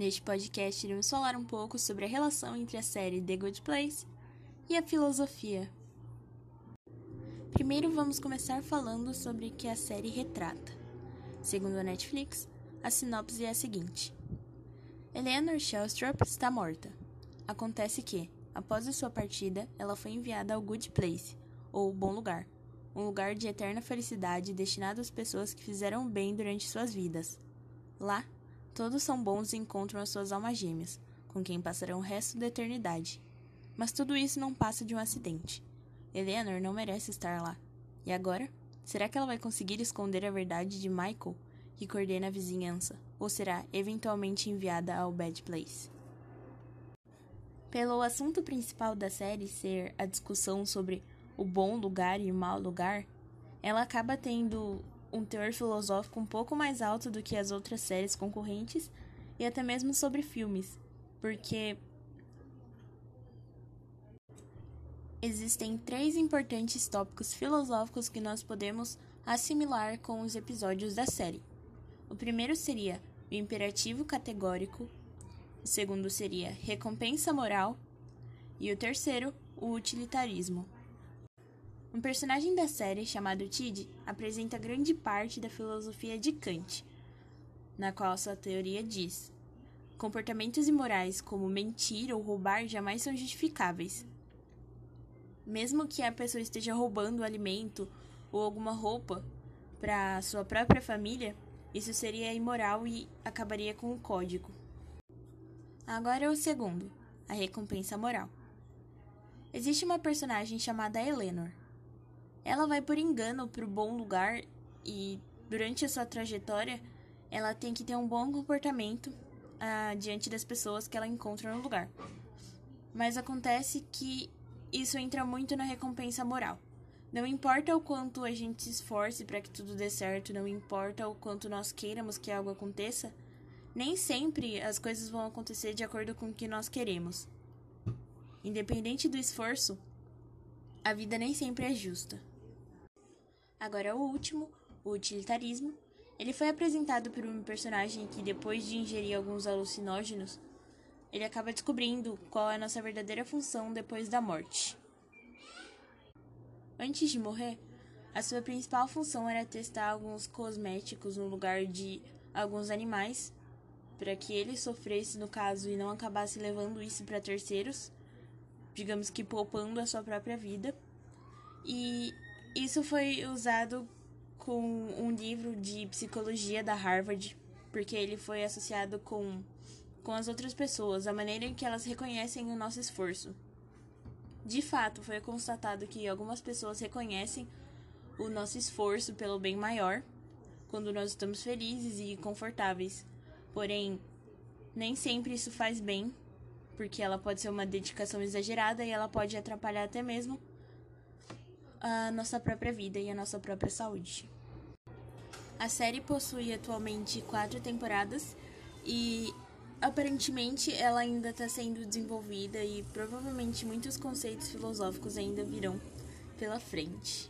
Neste podcast, iremos falar um pouco sobre a relação entre a série The Good Place e a filosofia. Primeiro, vamos começar falando sobre o que a série retrata. Segundo a Netflix, a sinopse é a seguinte: Eleanor Shellstrop está morta. Acontece que, após a sua partida, ela foi enviada ao Good Place, ou Bom Lugar, um lugar de eterna felicidade destinado às pessoas que fizeram bem durante suas vidas. Lá, todos são bons e encontram as suas almas gêmeas, com quem passarão o resto da eternidade. Mas tudo isso não passa de um acidente. Eleanor não merece estar lá. E agora? Será que ela vai conseguir esconder a verdade de Michael, que coordena a vizinhança, ou será eventualmente enviada ao Bad Place? Pelo assunto principal da série ser a discussão sobre o bom lugar e o mau lugar, ela acaba tendo um teor filosófico um pouco mais alto do que as outras séries concorrentes e até mesmo sobre filmes, porque existem três importantes tópicos filosóficos que nós podemos assimilar com os episódios da série. O primeiro seria o imperativo categórico, o segundo seria recompensa moral e o terceiro, o utilitarismo. Um personagem da série, chamado Tid, apresenta grande parte da filosofia de Kant, na qual sua teoria diz: comportamentos imorais como mentir ou roubar jamais são justificáveis. Mesmo que a pessoa esteja roubando alimento ou alguma roupa para sua própria família, isso seria imoral e acabaria com o código. Agora é o segundo, a recompensa moral. Existe uma personagem chamada Eleanor. Ela vai por engano para o bom lugar e, durante a sua trajetória, ela tem que ter um bom comportamento ah, diante das pessoas que ela encontra no lugar. Mas acontece que isso entra muito na recompensa moral. Não importa o quanto a gente se esforce para que tudo dê certo, não importa o quanto nós queiramos que algo aconteça, nem sempre as coisas vão acontecer de acordo com o que nós queremos. Independente do esforço, a vida nem sempre é justa. Agora, o último, o utilitarismo, ele foi apresentado por um personagem que, depois de ingerir alguns alucinógenos, ele acaba descobrindo qual é a nossa verdadeira função depois da morte. Antes de morrer, a sua principal função era testar alguns cosméticos no lugar de alguns animais, para que ele sofresse no caso e não acabasse levando isso para terceiros, digamos que poupando a sua própria vida. E isso foi usado com um livro de psicologia da Harvard, porque ele foi associado com, com as outras pessoas, a maneira em que elas reconhecem o nosso esforço. De fato, foi constatado que algumas pessoas reconhecem o nosso esforço pelo bem maior quando nós estamos felizes e confortáveis. Porém, nem sempre isso faz bem, porque ela pode ser uma dedicação exagerada e ela pode atrapalhar até mesmo a nossa própria vida e a nossa própria saúde. A série possui atualmente quatro temporadas e aparentemente ela ainda está sendo desenvolvida e provavelmente muitos conceitos filosóficos ainda virão pela frente.